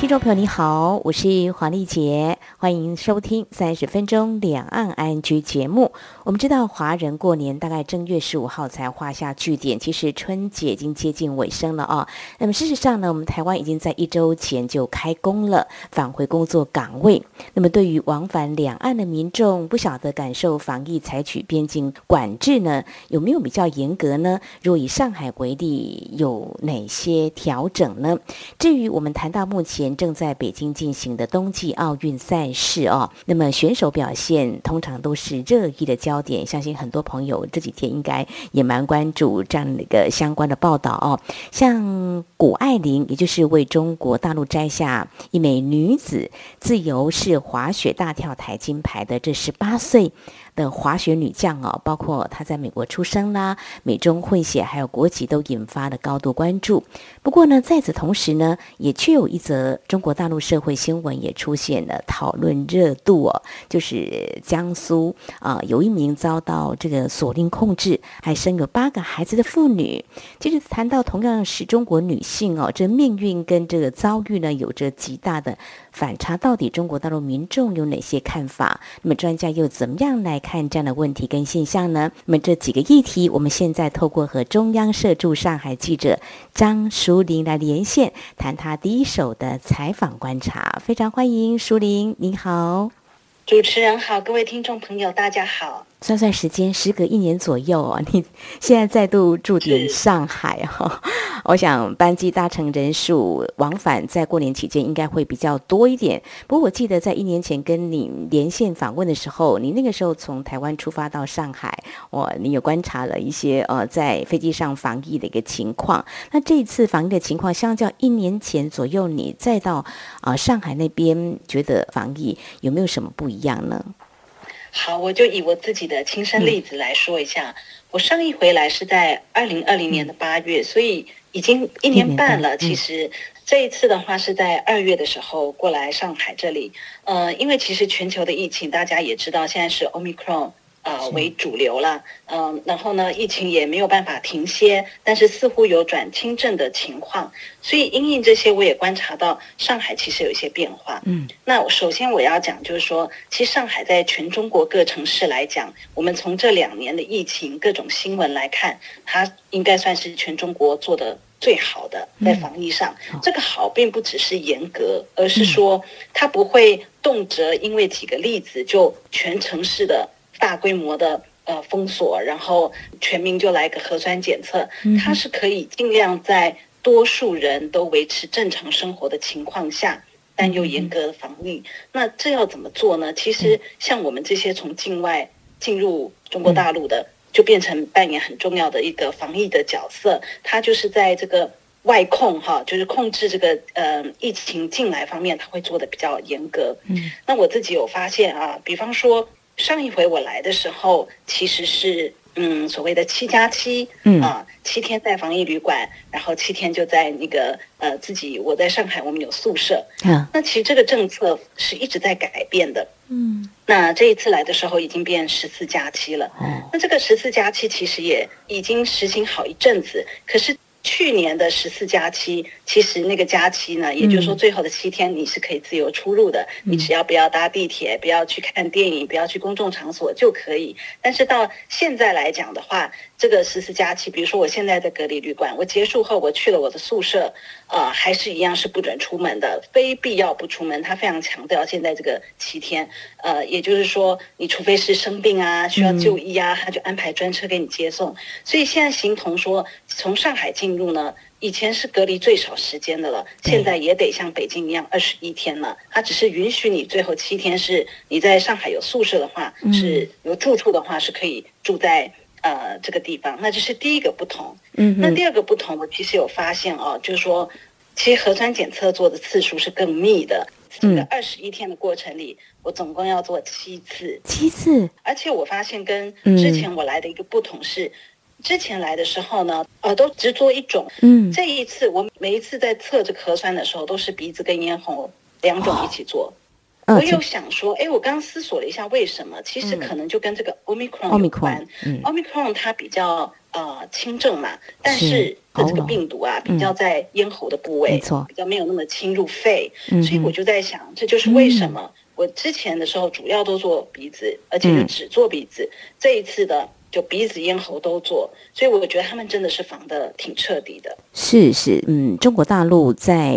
听众朋友你好，我是黄丽杰，欢迎收听三十分钟两岸 ING 节目。我们知道华人过年大概正月十五号才画下句点，其实春节已经接近尾声了啊。那么事实上呢，我们台湾已经在一周前就开工了，返回工作岗位。那么对于往返两岸的民众，不晓得感受防疫采取边境管制呢，有没有比较严格呢？若以上海为例，有哪些调整呢？至于我们谈到目前。正在北京进行的冬季奥运赛事哦，那么选手表现通常都是热议的焦点，相信很多朋友这几天应该也蛮关注这样的一个相关的报道哦。像谷爱凌，也就是为中国大陆摘下一枚女子自由式滑雪大跳台金牌的这十八岁。的滑雪女将哦，包括她在美国出生啦，美中混血，还有国籍都引发了高度关注。不过呢，在此同时呢，也却有一则中国大陆社会新闻也出现了讨论热度哦，就是江苏啊、有一名遭到这个锁令控制，还生有八个孩子的妇女。其实谈到同样是中国女性哦，这命运跟这个遭遇呢，有着极大的反差。到底中国大陆民众有哪些看法？那么专家又怎么样来看？看这样的问题跟现象呢？那么这几个议题，我们现在透过和中央社驻上海记者张淑玲来连线，谈他第一手的采访观察。非常欢迎淑玲，您好，主持人好，各位听众朋友，大家好。算算时间，时隔一年左右哦，你 现在再度驻点上海哈，我想班机搭乘人数往返在过年期间应该会比较多一点。不过我记得在一年前跟你连线访问的时候，你那个时候从台湾出发到上海，我你有观察了一些呃在飞机上防疫的一个情况。那这一次防疫的情况，相较一年前左右，你再到啊、呃、上海那边，觉得防疫有没有什么不一样呢？好，我就以我自己的亲身例子来说一下。嗯、我上一回来是在二零二零年的八月，嗯、所以已经一年半了。嗯、其实这一次的话是在二月的时候过来上海这里。呃，因为其实全球的疫情大家也知道，现在是 Omicron。呃，为主流了，嗯、呃，然后呢，疫情也没有办法停歇，但是似乎有转轻症的情况，所以因应这些，我也观察到上海其实有一些变化。嗯，那首先我要讲就是说，其实上海在全中国各城市来讲，我们从这两年的疫情各种新闻来看，它应该算是全中国做的最好的在防疫上。嗯、这个好并不只是严格，而是说它不会动辄因为几个例子就全城市的。大规模的呃封锁，然后全民就来个核酸检测，它是可以尽量在多数人都维持正常生活的情况下，但又严格的防疫。那这要怎么做呢？其实像我们这些从境外进入中国大陆的，就变成扮演很重要的一个防疫的角色。它就是在这个外控哈，就是控制这个呃疫情进来方面，它会做的比较严格。嗯，那我自己有发现啊，比方说。上一回我来的时候，其实是嗯所谓的七加七，嗯啊七天在防疫旅馆，然后七天就在那个呃自己我在上海，我们有宿舍。嗯，那其实这个政策是一直在改变的。嗯，那这一次来的时候已经变十四加七了。嗯，那这个十四加七其实也已经实行好一阵子，可是。去年的十四加七，其实那个加七呢，也就是说最后的七天你是可以自由出入的，嗯、你只要不要搭地铁，不要去看电影，不要去公众场所就可以。但是到现在来讲的话，这个十四加七，比如说我现在在隔离旅馆，我结束后我去了我的宿舍，呃，还是一样是不准出门的，非必要不出门。他非常强调现在这个七天，呃，也就是说，你除非是生病啊，需要就医啊，他就安排专车给你接送。所以现在形同说，从上海进入呢，以前是隔离最少时间的了，现在也得像北京一样二十一天了。他只是允许你最后七天是你在上海有宿舍的话，是有住处的话是可以住在。呃，这个地方，那这是第一个不同。嗯哼，那第二个不同，我其实有发现哦，就是说，其实核酸检测做的次数是更密的。嗯，这个二十一天的过程里，我总共要做七次。七次。而且我发现跟之前我来的一个不同是，之前来的时候呢，呃，都只做一种。嗯，这一次我每一次在测这个核酸的时候，都是鼻子跟咽喉两种一起做。哦我有想说，哎，我刚刚思索了一下，为什么？其实可能就跟这个 Omicron 有关。嗯，Omicron 它比较呃轻症嘛，但是的这个病毒啊，比较在咽喉的部位，没错，比较没有那么侵入肺。所以我就在想，这就是为什么我之前的时候主要都做鼻子，而且就只做鼻子。这一次的就鼻子、咽喉都做，所以我觉得他们真的是防的挺彻底的。是是，嗯，中国大陆在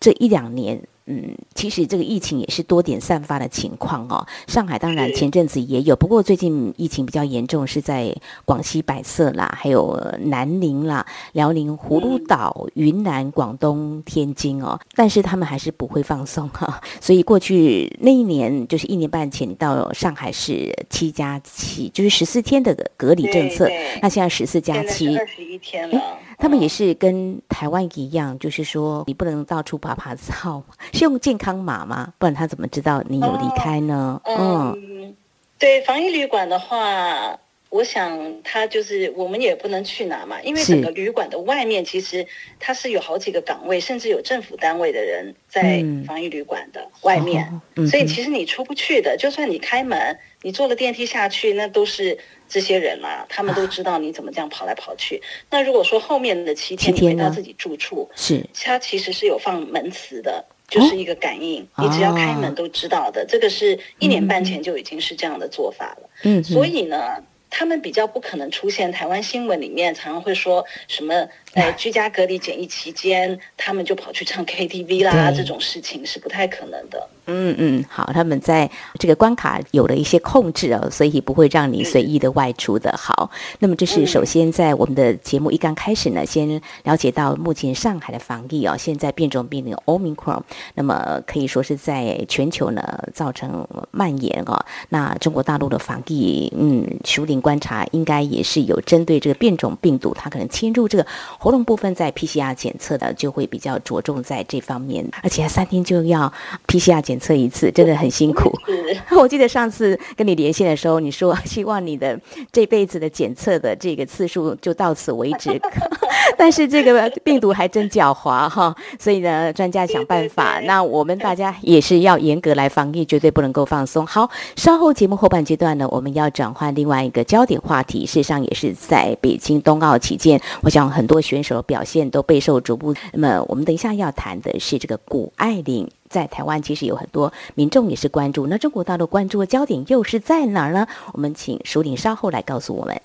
这一两年。嗯，其实这个疫情也是多点散发的情况哦。上海当然前阵子也有，不过最近疫情比较严重是在广西百色啦，还有南宁啦、辽宁葫芦岛、云南、广东、天津哦。但是他们还是不会放松哈，所以过去那一年就是一年半前，到上海是七加七，就是十四天的隔离政策。那现在十四加七，二十一天了。他们也是跟台湾一样，就是说你不能到处爬爬照，是用健康码吗？不然他怎么知道你有离开呢？哦、嗯，对，防疫旅馆的话，我想他就是我们也不能去哪嘛，因为整个旅馆的外面其实它是有好几个岗位，甚至有政府单位的人在防疫旅馆的外面，所以其实你出不去的，就算你开门，你坐了电梯下去，那都是。这些人嘛、啊，他们都知道你怎么这样跑来跑去。啊、那如果说后面的七天你回到自己住处，是，它其实是有放门磁的，就是一个感应，哦、你只要开门都知道的。哦、这个是一年半前就已经是这样的做法了。嗯，所以呢，他们比较不可能出现台湾新闻里面常常会说什么，在居家隔离检疫期间，他们就跑去唱 KTV 啦，这种事情是不太可能的。嗯嗯，好，他们在这个关卡有了一些控制哦，所以不会让你随意的外出的。好，那么这是首先在我们的节目一刚开始呢，先了解到目前上海的防疫哦，现在变种病毒 Omicron，那么可以说是在全球呢造成蔓延哦。那中国大陆的防疫，嗯，熟龄观察应该也是有针对这个变种病毒，它可能侵入这个喉咙部分，在 PCR 检测的就会比较着重在这方面，而且三天就要 PCR 检。检测一次真的很辛苦。我记得上次跟你连线的时候，你说希望你的这辈子的检测的这个次数就到此为止。但是这个病毒还真狡猾哈，所以呢，专家想办法。那我们大家也是要严格来防疫，绝对不能够放松。好，稍后节目后半阶段呢，我们要转换另外一个焦点话题。事实上，也是在北京冬奥期间，我想很多选手表现都备受瞩目。那么，我们等一下要谈的是这个谷爱凌。在台湾，其实有很多民众也是关注。那中国大陆关注的焦点又是在哪儿呢？我们请淑玲稍后来告诉我们。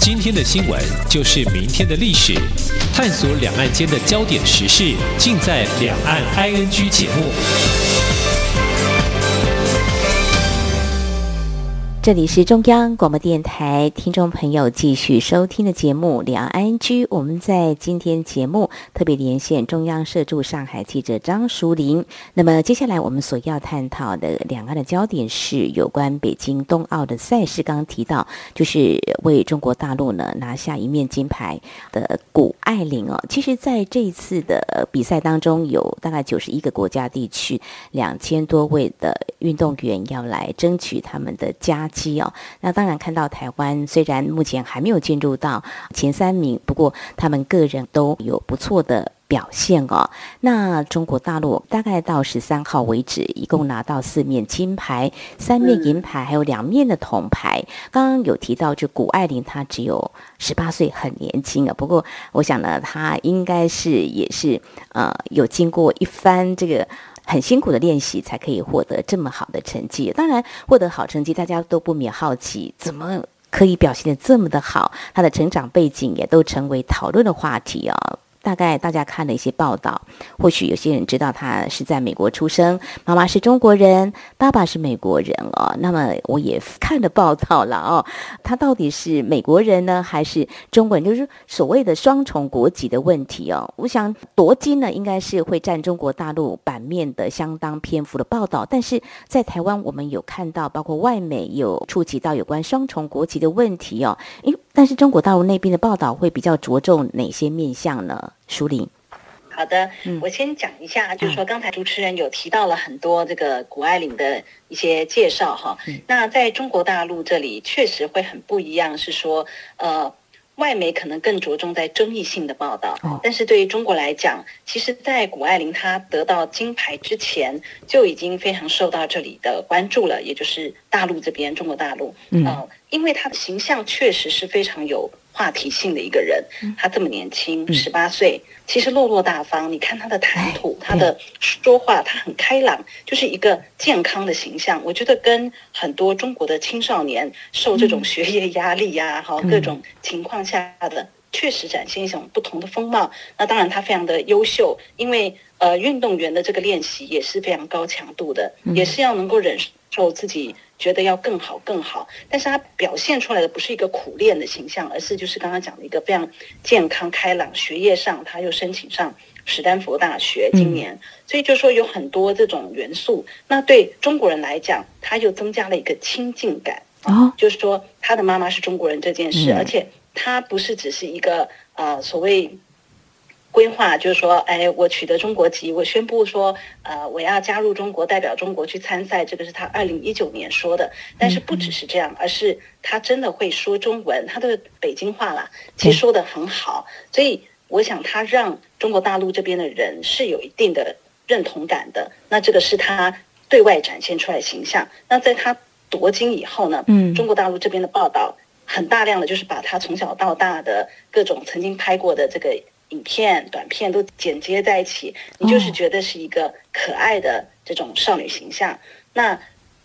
今天的新闻就是明天的历史，探索两岸间的焦点时事，尽在《两岸 ING》节目。这里是中央广播电台听众朋友继续收听的节目《两岸 ING》，我们在今天节目特别连线中央社驻上海记者张淑玲。那么接下来我们所要探讨的两岸的焦点是有关北京冬奥的赛事。刚刚提到，就是为中国大陆呢拿下一面金牌的谷爱凌哦。其实，在这一次的比赛当中，有大概九十一个国家地区两千多位的运动员要来争取他们的佳。哦，那当然看到台湾虽然目前还没有进入到前三名，不过他们个人都有不错的表现哦。那中国大陆大概到十三号为止，一共拿到四面金牌、三面银牌，还有两面的铜牌。刚刚有提到，就谷爱凌她只有十八岁，很年轻啊。不过我想呢，她应该是也是呃有经过一番这个。很辛苦的练习才可以获得这么好的成绩。当然，获得好成绩，大家都不免好奇，怎么可以表现得这么的好？他的成长背景也都成为讨论的话题啊。大概大家看了一些报道，或许有些人知道他是在美国出生，妈妈是中国人，爸爸是美国人哦。那么我也看了报道了哦，他到底是美国人呢，还是中国人？就是所谓的双重国籍的问题哦。我想夺金呢，应该是会占中国大陆版面的相当篇幅的报道，但是在台湾，我们有看到，包括外媒有触及到有关双重国籍的问题哦。因但是中国大陆那边的报道会比较着重哪些面向呢？淑玲，好的，嗯，我先讲一下，就是说刚才主持人有提到了很多这个谷爱凌的一些介绍哈。嗯，那在中国大陆这里确实会很不一样，是说呃。外媒可能更着重在争议性的报道，但是对于中国来讲，其实，在谷爱凌她得到金牌之前，就已经非常受到这里的关注了，也就是大陆这边，中国大陆，嗯、呃，因为她的形象确实是非常有。话题性的一个人，他这么年轻，十八岁，其实落落大方。你看他的谈吐，他的说话，他很开朗，就是一个健康的形象。我觉得跟很多中国的青少年受这种学业压力呀，哈，各种情况下的，确实展现一种不同的风貌。那当然，他非常的优秀，因为呃，运动员的这个练习也是非常高强度的，也是要能够忍受自己。觉得要更好更好，但是他表现出来的不是一个苦练的形象，而是就是刚刚讲的一个非常健康开朗，学业上他又申请上史丹佛大学，今年，嗯、所以就说有很多这种元素。那对中国人来讲，他又增加了一个亲近感啊，就是说他的妈妈是中国人这件事，嗯、而且他不是只是一个呃所谓。规划就是说，哎，我取得中国籍，我宣布说，呃，我要加入中国，代表中国去参赛。这个是他二零一九年说的。但是不只是这样，而是他真的会说中文，他的北京话啦，其实说的很好。所以我想，他让中国大陆这边的人是有一定的认同感的。那这个是他对外展现出来的形象。那在他夺金以后呢，嗯，中国大陆这边的报道很大量的就是把他从小到大的各种曾经拍过的这个。影片、短片都剪接在一起，你就是觉得是一个可爱的这种少女形象。那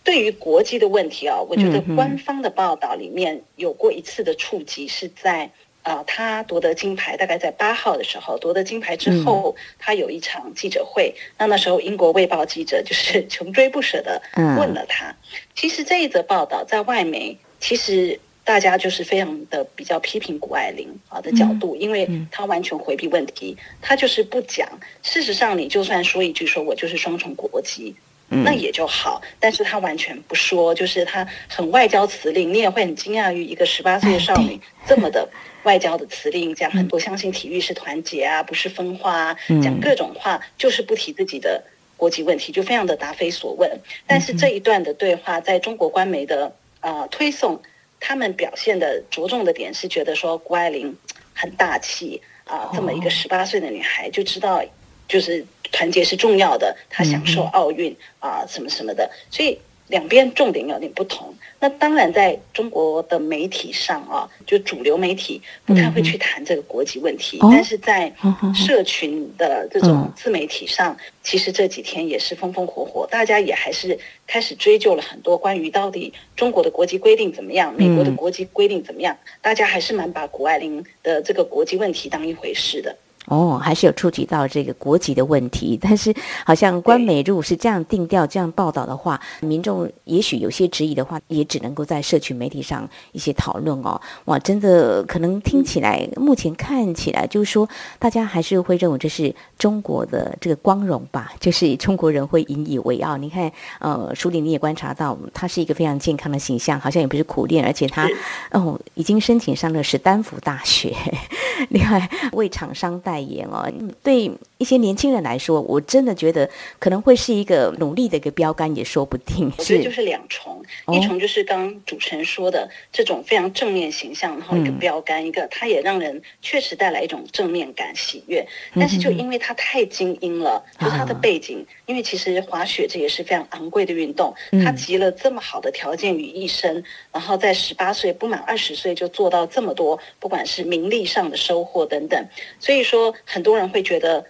对于国籍的问题啊，我觉得官方的报道里面有过一次的触及，是在呃，她夺得金牌，大概在八号的时候夺得金牌之后，她有一场记者会。那那时候英国卫报记者就是 穷追不舍的问了她。其实这一则报道在外媒其实。大家就是非常的比较批评谷爱凌啊的角度，因为她完全回避问题，她就是不讲。事实上，你就算说一句说我就是双重国籍，那也就好。但是她完全不说，就是她很外交辞令，你也会很惊讶于一个十八岁的少女这么的外交的辞令，讲很多相信体育是团结啊，不是分化啊，讲各种话，就是不提自己的国籍问题，就非常的答非所问。但是这一段的对话，在中国官媒的呃推送。他们表现的着重的点是觉得说谷爱凌很大气啊，这么一个十八岁的女孩就知道，就是团结是重要的，她享受奥运啊什么什么的，所以。两边重点有点不同，那当然在中国的媒体上啊，就主流媒体不太会去谈这个国籍问题，嗯、但是在社群的这种自媒体上，嗯、其实这几天也是风风火火，大家也还是开始追究了很多关于到底中国的国籍规定怎么样，美国的国籍规定怎么样，大家还是蛮把谷爱凌的这个国籍问题当一回事的。哦，还是有触及到这个国籍的问题，但是好像官媒如果是这样定调、这样报道的话，民众也许有些质疑的话，也只能够在社群媒体上一些讨论哦。哇，真的可能听起来，目前看起来就是说，大家还是会认为这是中国的这个光荣吧，就是中国人会引以为傲。你看，呃，书里你也观察到，他是一个非常健康的形象，好像也不是苦练，而且他哦已经申请上了史丹福大学，另外为厂商代言哦，对一些年轻人来说，我真的觉得可能会是一个努力的一个标杆，也说不定。我觉得就是两重，一重就是刚主持人说的这种非常正面形象，然后一个标杆，一个它也让人确实带来一种正面感、喜悦。但是就因为它太精英了，就它的背景，因为其实滑雪这也是非常昂贵的运动，它集了这么好的条件于一身，然后在十八岁不满二十岁就做到这么多，不管是名利上的收获等等，所以说。很多人会觉得，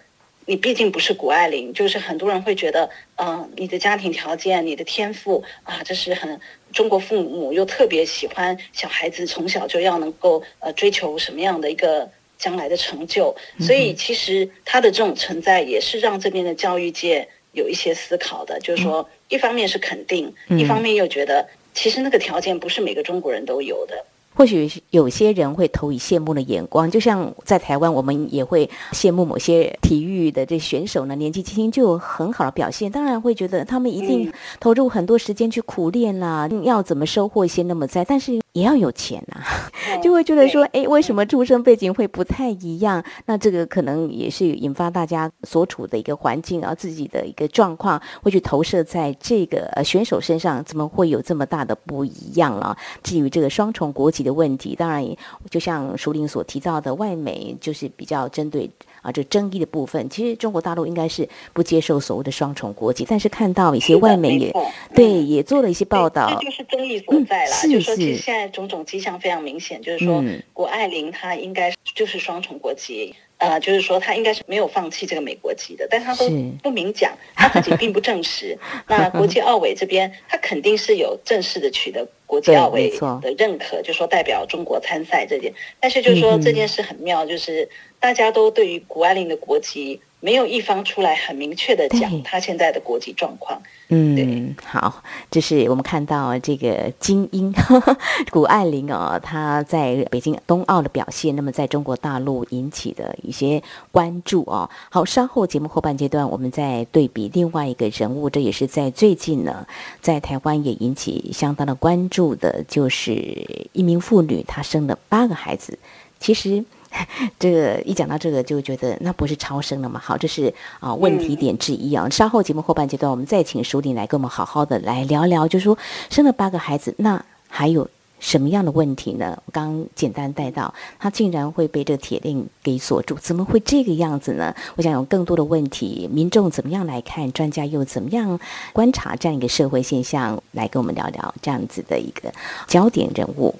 你毕竟不是谷爱凌，就是很多人会觉得，嗯、呃，你的家庭条件、你的天赋啊，这是很中国父母又特别喜欢小孩子从小就要能够呃追求什么样的一个将来的成就，所以其实他的这种存在也是让这边的教育界有一些思考的，就是说，一方面是肯定，一方面又觉得其实那个条件不是每个中国人都有的。或许有些人会投以羡慕的眼光，就像在台湾，我们也会羡慕某些体育的这选手呢，年纪轻轻就有很好的表现，当然会觉得他们一定投入很多时间去苦练啦，要怎么收获一些那么在。但是也要有钱呐、啊，就会觉得说，哎，为什么出生背景会不太一样？那这个可能也是引发大家所处的一个环境啊，自己的一个状况会去投射在这个呃选手身上，怎么会有这么大的不一样了？至于这个双重国籍的问题，当然就像淑玲所提到的，外媒就是比较针对。啊，这争议的部分，其实中国大陆应该是不接受所谓的双重国籍，但是看到一些外媒也对、嗯、也做了一些报道，这就是争议所在了。嗯、是是，就是说，其实现在种种迹象非常明显，就是说，谷爱凌她应该就是双重国籍。呃，就是说她应该是没有放弃这个美国籍的，但她都不明讲，她自己并不证实。那国际奥委这边，他肯定是有正式的取得国际奥委的认可，就说代表中国参赛这件。但是就是说这件事很妙，就是大家都对于谷爱凌的国籍。没有一方出来很明确的讲他现在的国际状况。嗯，好，这是我们看到这个精英 谷爱凌哦，她在北京冬奥的表现，那么在中国大陆引起的一些关注哦。好，稍后节目后半阶段，我们再对比另外一个人物，这也是在最近呢，在台湾也引起相当的关注的，就是一名妇女，她生了八个孩子，其实。这个一讲到这个，就觉得那不是超生了吗？好，这是啊问题点之一啊。稍后节目后半阶段，我们再请淑铃来跟我们好好的来聊聊，就说生了八个孩子，那还有什么样的问题呢？我刚简单带到，他竟然会被这铁链给锁住，怎么会这个样子呢？我想有更多的问题，民众怎么样来看？专家又怎么样观察这样一个社会现象？来跟我们聊聊这样子的一个焦点人物。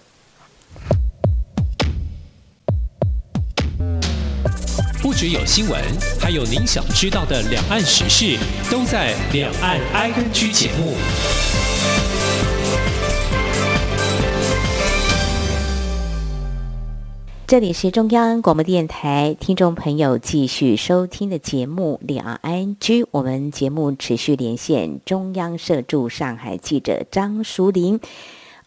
不只有新闻，还有您想知道的两岸时事，都在《两岸 ING》节目。这里是中央广播电台听众朋友继续收听的节目《两岸 ING》，我们节目持续连线中央社驻上海记者张淑玲。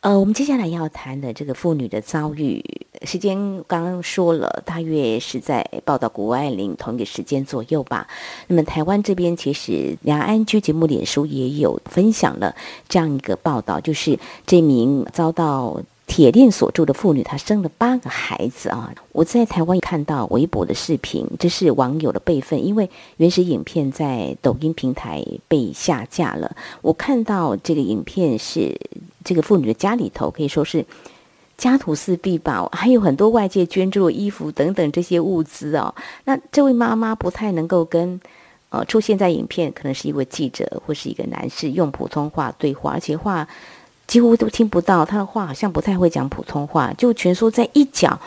呃，我们接下来要谈的这个妇女的遭遇，时间刚刚说了，大约是在报道谷爱凌同一个时间左右吧。那么台湾这边其实梁安居节目脸书也有分享了这样一个报道，就是这名遭到铁链锁住的妇女，她生了八个孩子啊。我在台湾看到微博的视频，这是网友的备份，因为原始影片在抖音平台被下架了。我看到这个影片是。这个妇女的家里头可以说是家徒四壁吧，还有很多外界捐助的衣服等等这些物资哦。那这位妈妈不太能够跟呃出现在影片，可能是一位记者或是一个男士用普通话对话，而且话几乎都听不到，他的话好像不太会讲普通话，就蜷缩在一角。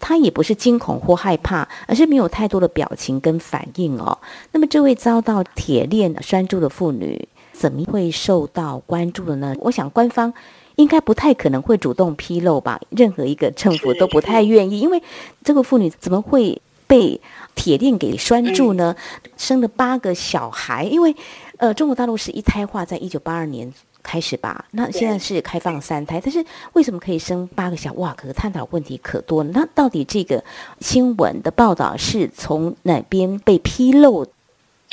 他也不是惊恐或害怕，而是没有太多的表情跟反应哦。那么这位遭到铁链拴住的妇女。怎么会受到关注的呢？我想官方应该不太可能会主动披露吧，任何一个政府都不太愿意，因为这个妇女怎么会被铁链给拴住呢？生了八个小孩，因为呃，中国大陆是一胎化，在一九八二年开始吧，那现在是开放三胎，但是为什么可以生八个小？哇，可是探讨问题可多了。那到底这个新闻的报道是从哪边被披露？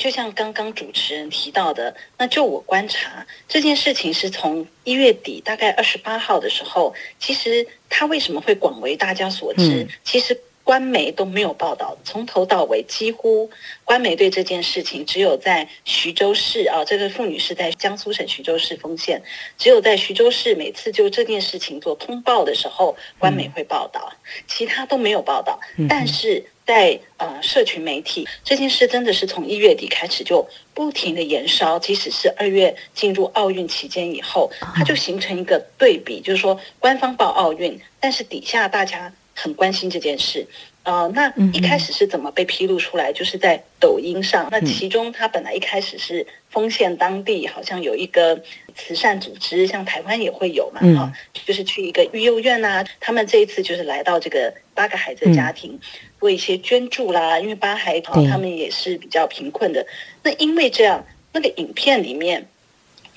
就像刚刚主持人提到的，那就我观察这件事情是从一月底，大概二十八号的时候，其实它为什么会广为大家所知？嗯、其实官媒都没有报道，从头到尾几乎官媒对这件事情只有在徐州市啊，这个妇女是在江苏省徐州市丰县，只有在徐州市每次就这件事情做通报的时候，官媒会报道，嗯、其他都没有报道，嗯、但是。在呃，社群媒体这件事真的是从一月底开始就不停的延烧，即使是二月进入奥运期间以后，它就形成一个对比，就是说官方报奥运，但是底下大家很关心这件事。呃，那一开始是怎么被披露出来？就是在抖音上，那其中他本来一开始是丰县当地好像有一个慈善组织，像台湾也会有嘛，哈，就是去一个育幼院呐，他们这一次就是来到这个八个孩子的家庭。做一些捐助啦，因为八孩子他们也是比较贫困的。那因为这样，那个影片里面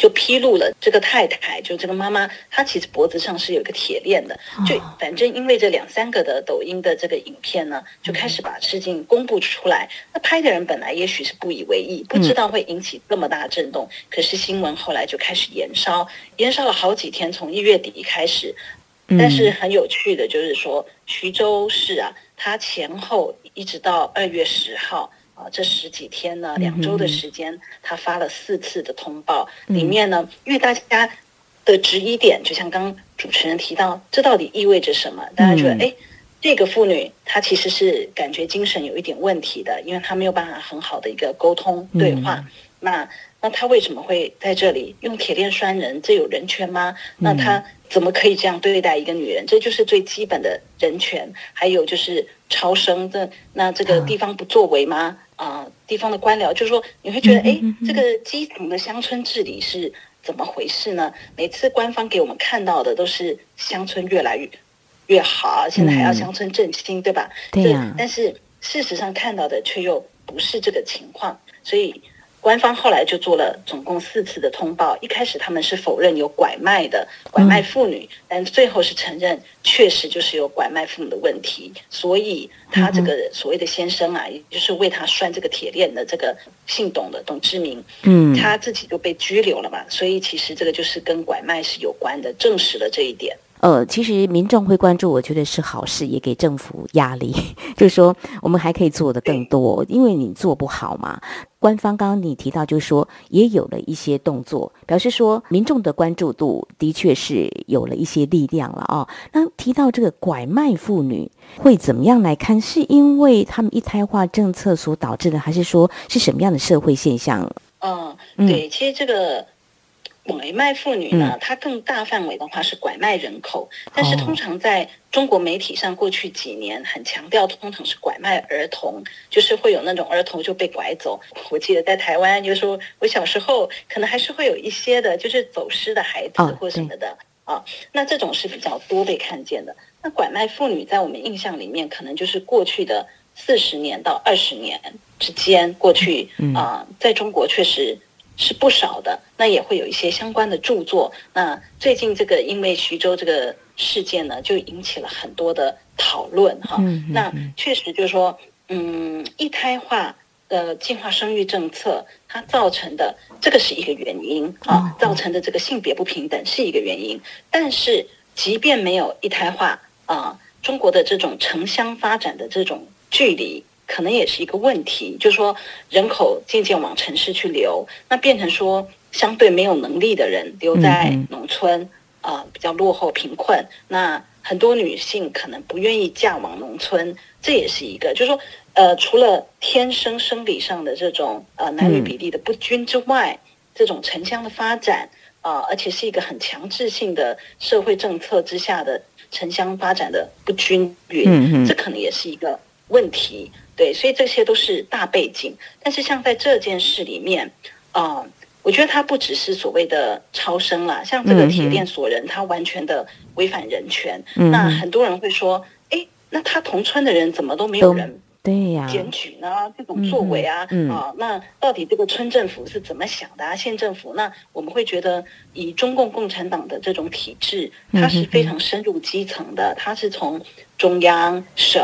就披露了这个太太，就这个妈妈，她其实脖子上是有一个铁链的。就反正因为这两三个的抖音的这个影片呢，就开始把事情公布出来。那拍的人本来也许是不以为意，不知道会引起这么大震动。可是新闻后来就开始延烧，延烧了好几天，从一月底开始。但是很有趣的就是说，徐州市啊，它前后一直到二月十号啊，这十几天呢，两周的时间，他发了四次的通报，里面呢，因为大家的质疑点，就像刚刚主持人提到，这到底意味着什么？大家觉得，哎，这个妇女她其实是感觉精神有一点问题的，因为她没有办法很好的一个沟通对话。那那他为什么会在这里用铁链拴人？这有人权吗？那他怎么可以这样对待一个女人？这就是最基本的人权。还有就是超生的，那这个地方不作为吗？啊、呃，地方的官僚就是说，你会觉得，哎，这个基层的乡村治理是怎么回事呢？每次官方给我们看到的都是乡村越来越越好，现在还要乡村振兴，对吧？对呀。但是事实上看到的却又不是这个情况，所以。官方后来就做了总共四次的通报，一开始他们是否认有拐卖的拐卖妇女，但最后是承认确实就是有拐卖妇女的问题，所以他这个所谓的先生啊，也就是为他拴这个铁链的这个姓董的董志明，嗯，他自己就被拘留了嘛，所以其实这个就是跟拐卖是有关的，证实了这一点。呃，其实民众会关注，我觉得是好事，也给政府压力，就是说我们还可以做得更多，因为你做不好嘛。官方刚刚你提到，就是说也有了一些动作，表示说民众的关注度的确是有了一些力量了啊、哦。那提到这个拐卖妇女会怎么样来看？是因为他们一胎化政策所导致的，还是说是什么样的社会现象？嗯，对，其实这个。拐卖妇女呢，它更大范围的话是拐卖人口，但是通常在中国媒体上，过去几年很强调，通常是拐卖儿童，就是会有那种儿童就被拐走。我记得在台湾，有时候我小时候可能还是会有一些的，就是走失的孩子或什么的啊。那这种是比较多被看见的。那拐卖妇女在我们印象里面，可能就是过去的四十年到二十年之间，过去啊，在中国确实。是不少的，那也会有一些相关的著作。那最近这个因为徐州这个事件呢，就引起了很多的讨论哈。那确实就是说，嗯，一胎化的计划生育政策，它造成的这个是一个原因啊，造成的这个性别不平等是一个原因。但是即便没有一胎化啊，中国的这种城乡发展的这种距离。可能也是一个问题，就是说人口渐渐往城市去流，那变成说相对没有能力的人留在农村，啊、呃，比较落后贫困。那很多女性可能不愿意嫁往农村，这也是一个，就是说，呃，除了天生生理上的这种呃男女比例的不均之外，这种城乡的发展啊、呃，而且是一个很强制性的社会政策之下的城乡发展的不均匀，这可能也是一个问题。对，所以这些都是大背景。但是像在这件事里面，啊、呃，我觉得他不只是所谓的超生啦，像这个铁链锁人，他完全的违反人权。嗯、那很多人会说，哎，那他同村的人怎么都没有人对呀检举呢？这种作为啊，嗯、啊，那到底这个村政府是怎么想的啊？县政府？那我们会觉得，以中共共产党的这种体制，它是非常深入基层的，它是从中央省。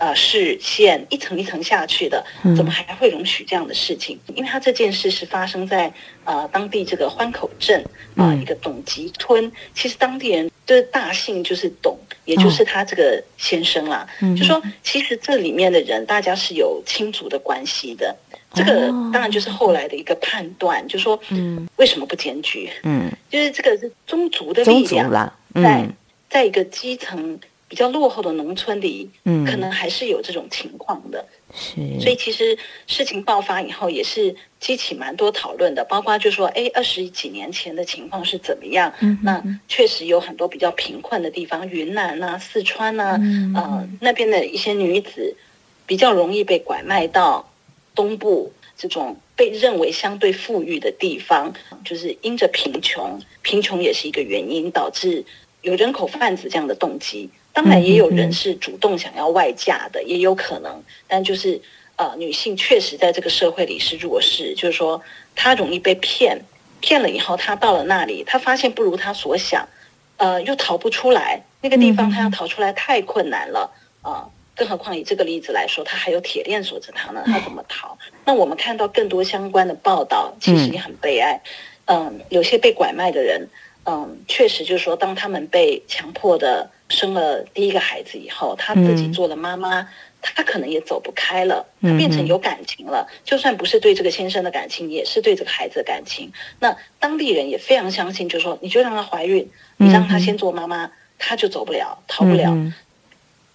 呃，市县一层一层下去的，怎么还会容许这样的事情？嗯、因为他这件事是发生在呃当地这个欢口镇啊、呃、一个董集村，其实当地人的大姓就是董，也就是他这个先生啦。哦、就说其实这里面的人大家是有亲族的关系的，这个当然就是后来的一个判断，就说嗯。为什么不检举？嗯，就是这个是宗族的力量在、嗯、在一个基层。比较落后的农村里，嗯，可能还是有这种情况的，是。所以其实事情爆发以后，也是激起蛮多讨论的，包括就说，哎，二十几年前的情况是怎么样？嗯，那确实有很多比较贫困的地方，云南啊、四川啊，嗯、呃，那边的一些女子比较容易被拐卖到东部这种被认为相对富裕的地方，就是因着贫穷，贫穷也是一个原因，导致有人口贩子这样的动机。当然也有人是主动想要外嫁的，也有可能。但就是呃，女性确实在这个社会里是弱势，就是说她容易被骗，骗了以后她到了那里，她发现不如她所想，呃，又逃不出来。那个地方她要逃出来太困难了啊，呃，更何况以这个例子来说，她还有铁链锁着她呢，她怎么逃？那我们看到更多相关的报道，其实也很悲哀。嗯，呃，有些被拐卖的人。嗯，确实就是说，当他们被强迫的生了第一个孩子以后，她自己做了妈妈，嗯、可能也走不开了，她变成有感情了。嗯、就算不是对这个先生的感情，也是对这个孩子的感情。那当地人也非常相信，就是说，你就让她怀孕，你让她先做妈妈，她就走不了，逃不了。嗯、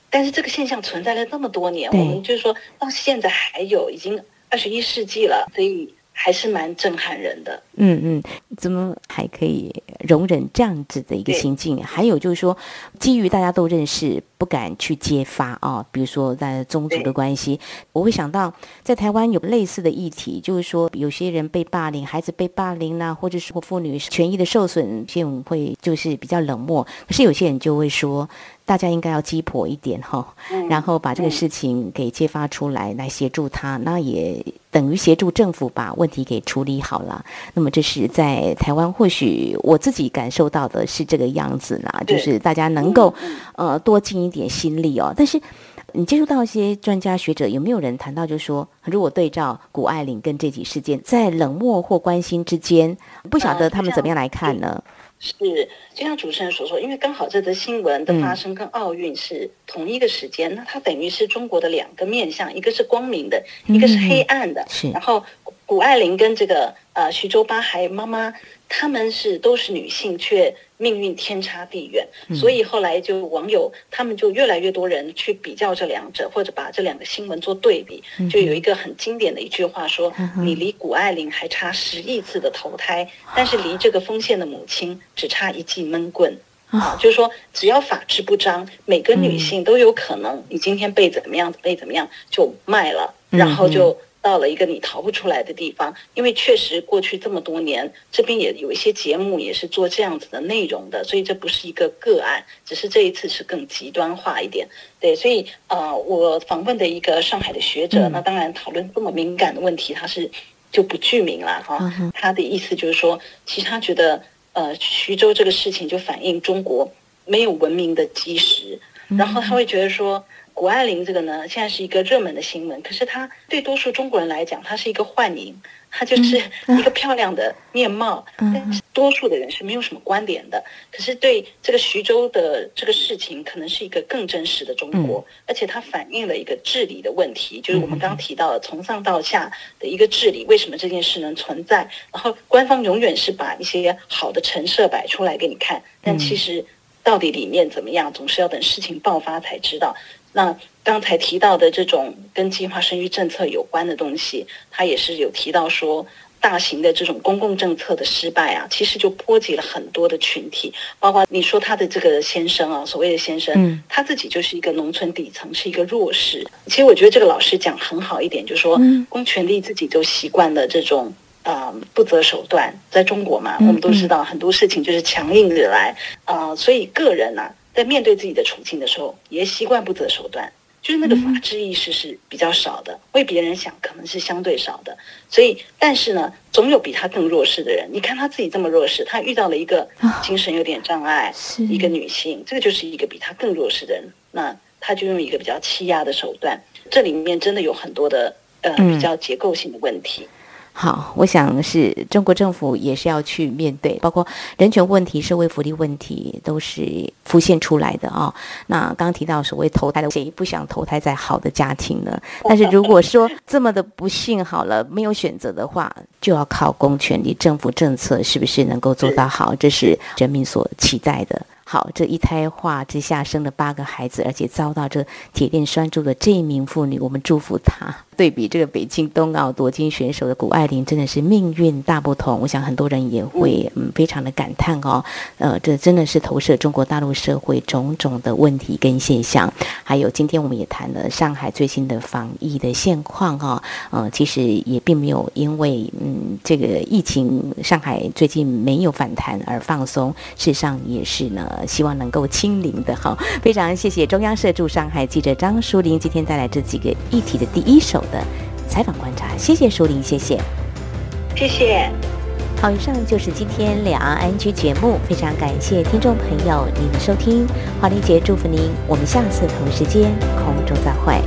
但是这个现象存在了这么多年，我们就是说到现在还有，已经二十一世纪了，所以。还是蛮震撼人的，嗯嗯，怎么还可以容忍这样子的一个心境？还有就是说，基于大家都认识，不敢去揭发啊、哦，比如说在宗族的关系，我会想到在台湾有类似的议题，就是说有些人被霸凌，孩子被霸凌啊，或者是妇女权益的受损，这种会就是比较冷漠。可是有些人就会说。大家应该要鸡婆一点哈，然后把这个事情给揭发出来，来协助他，那也等于协助政府把问题给处理好了。那么这是在台湾，或许我自己感受到的是这个样子啦，就是大家能够呃多尽一点心力哦。但是你接触到一些专家学者，有没有人谈到，就是说，如果对照谷爱凌跟这起事件，在冷漠或关心之间，不晓得他们怎么样来看呢？是，就像主持人所说，因为刚好这则新闻的发生跟奥运是同一个时间，嗯、那它等于是中国的两个面向，一个是光明的，一个是黑暗的。是、嗯，然后谷爱凌跟这个呃徐州八孩妈妈。他们是都是女性，却命运天差地远，嗯、所以后来就网友他们就越来越多人去比较这两者，或者把这两个新闻做对比，就有一个很经典的一句话说：“嗯、哼你离谷爱凌还差十亿次的投胎，但是离这个丰县的母亲只差一记闷棍。嗯”啊，就是说只要法治不彰，每个女性都有可能，你今天被怎么样，被怎么样就卖了，然后就。到了一个你逃不出来的地方，因为确实过去这么多年，这边也有一些节目也是做这样子的内容的，所以这不是一个个案，只是这一次是更极端化一点。对，所以呃，我访问的一个上海的学者，那当然讨论这么敏感的问题，他是就不具名了哈。他的意思就是说，其实他觉得呃，徐州这个事情就反映中国没有文明的基石，然后他会觉得说。谷爱凌这个呢，现在是一个热门的新闻，可是它对多数中国人来讲，它是一个幻影，它就是 一个漂亮的面貌，但是多数的人是没有什么关联的。可是对这个徐州的这个事情，可能是一个更真实的中国，而且它反映了一个治理的问题，就是我们刚刚提到的从上到下的一个治理，为什么这件事能存在？然后官方永远是把一些好的陈设摆出来给你看，但其实到底里面怎么样，总是要等事情爆发才知道。那刚才提到的这种跟计划生育政策有关的东西，他也是有提到说，大型的这种公共政策的失败啊，其实就波及了很多的群体，包括你说他的这个先生啊，所谓的先生，他自己就是一个农村底层，是一个弱势。其实我觉得这个老师讲很好一点，就是说，公权力自己都习惯了这种呃不择手段，在中国嘛，我们都知道很多事情就是强硬的来，呃，所以个人呢、啊。在面对自己的处境的时候，也习惯不择手段，就是那个法治意识是比较少的，为别人想可能是相对少的。所以，但是呢，总有比他更弱势的人。你看他自己这么弱势，他遇到了一个精神有点障碍，哦、一个女性，这个就是一个比他更弱势的人。那他就用一个比较欺压的手段，这里面真的有很多的呃比较结构性的问题。嗯好，我想是中国政府也是要去面对，包括人权问题、社会福利问题，都是浮现出来的啊、哦。那刚刚提到所谓投胎的，谁不想投胎在好的家庭呢？但是如果说这么的不幸，好了，没有选择的话，就要靠公权力、政府政策是不是能够做到好？这是人民所期待的。好，这一胎化之下生了八个孩子，而且遭到这铁链拴住的这一名妇女，我们祝福她。对比这个北京冬奥夺金选手的谷爱凌，真的是命运大不同。我想很多人也会嗯非常的感叹哦，呃，这真的是投射中国大陆社会种种的问题跟现象。还有今天我们也谈了上海最新的防疫的现况哦，呃，其实也并没有因为嗯这个疫情上海最近没有反弹而放松，事实上也是呢，希望能够清零的哈。非常谢谢中央社驻上海记者张淑玲今天带来这几个议题的第一手。的采访观察，谢谢舒玲，谢谢，谢谢。好，以上就是今天两岸安居节目，非常感谢听众朋友您的收听，华丽姐祝福您，我们下次同时间空中再会。